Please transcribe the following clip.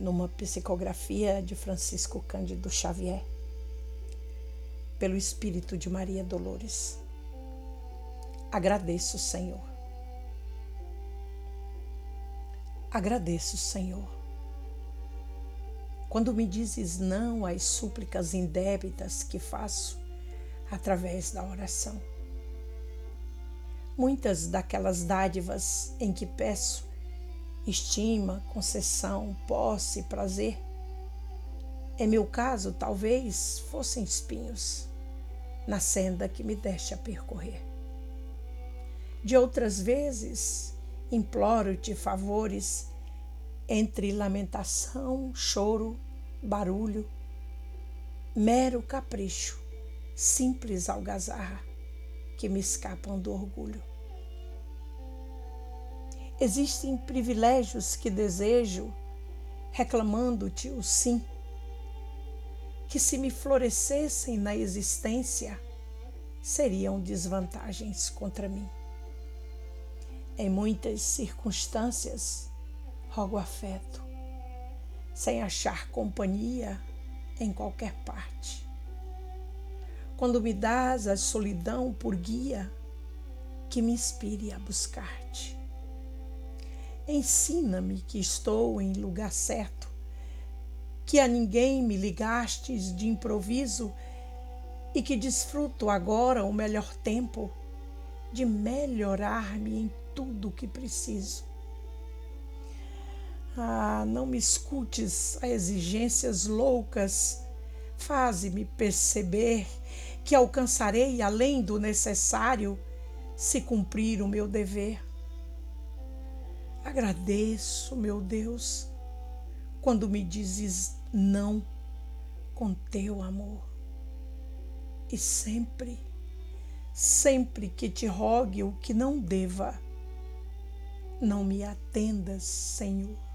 numa psicografia de Francisco Cândido Xavier, pelo Espírito de Maria Dolores. Agradeço, Senhor. Agradeço, Senhor. Quando me dizes não às súplicas indébitas que faço através da oração. Muitas daquelas dádivas em que peço estima, concessão, posse, prazer. Em meu caso, talvez fossem espinhos na senda que me deste a percorrer. De outras vezes, imploro-te favores entre lamentação, choro, barulho, mero capricho, simples algazarra que me escapam do orgulho. Existem privilégios que desejo, reclamando-te o sim, que se me florescessem na existência, seriam desvantagens contra mim. Em muitas circunstâncias, rogo afeto, sem achar companhia em qualquer parte. Quando me dás a solidão por guia, que me inspire a buscar-te. Ensina-me que estou em lugar certo, que a ninguém me ligastes de improviso e que desfruto agora o melhor tempo de melhorar-me em tudo o que preciso. Ah, não me escutes a exigências loucas, faze-me perceber que alcançarei além do necessário se cumprir o meu dever. Agradeço, meu Deus, quando me dizes não com teu amor. E sempre, sempre que te rogue o que não deva, não me atendas, Senhor.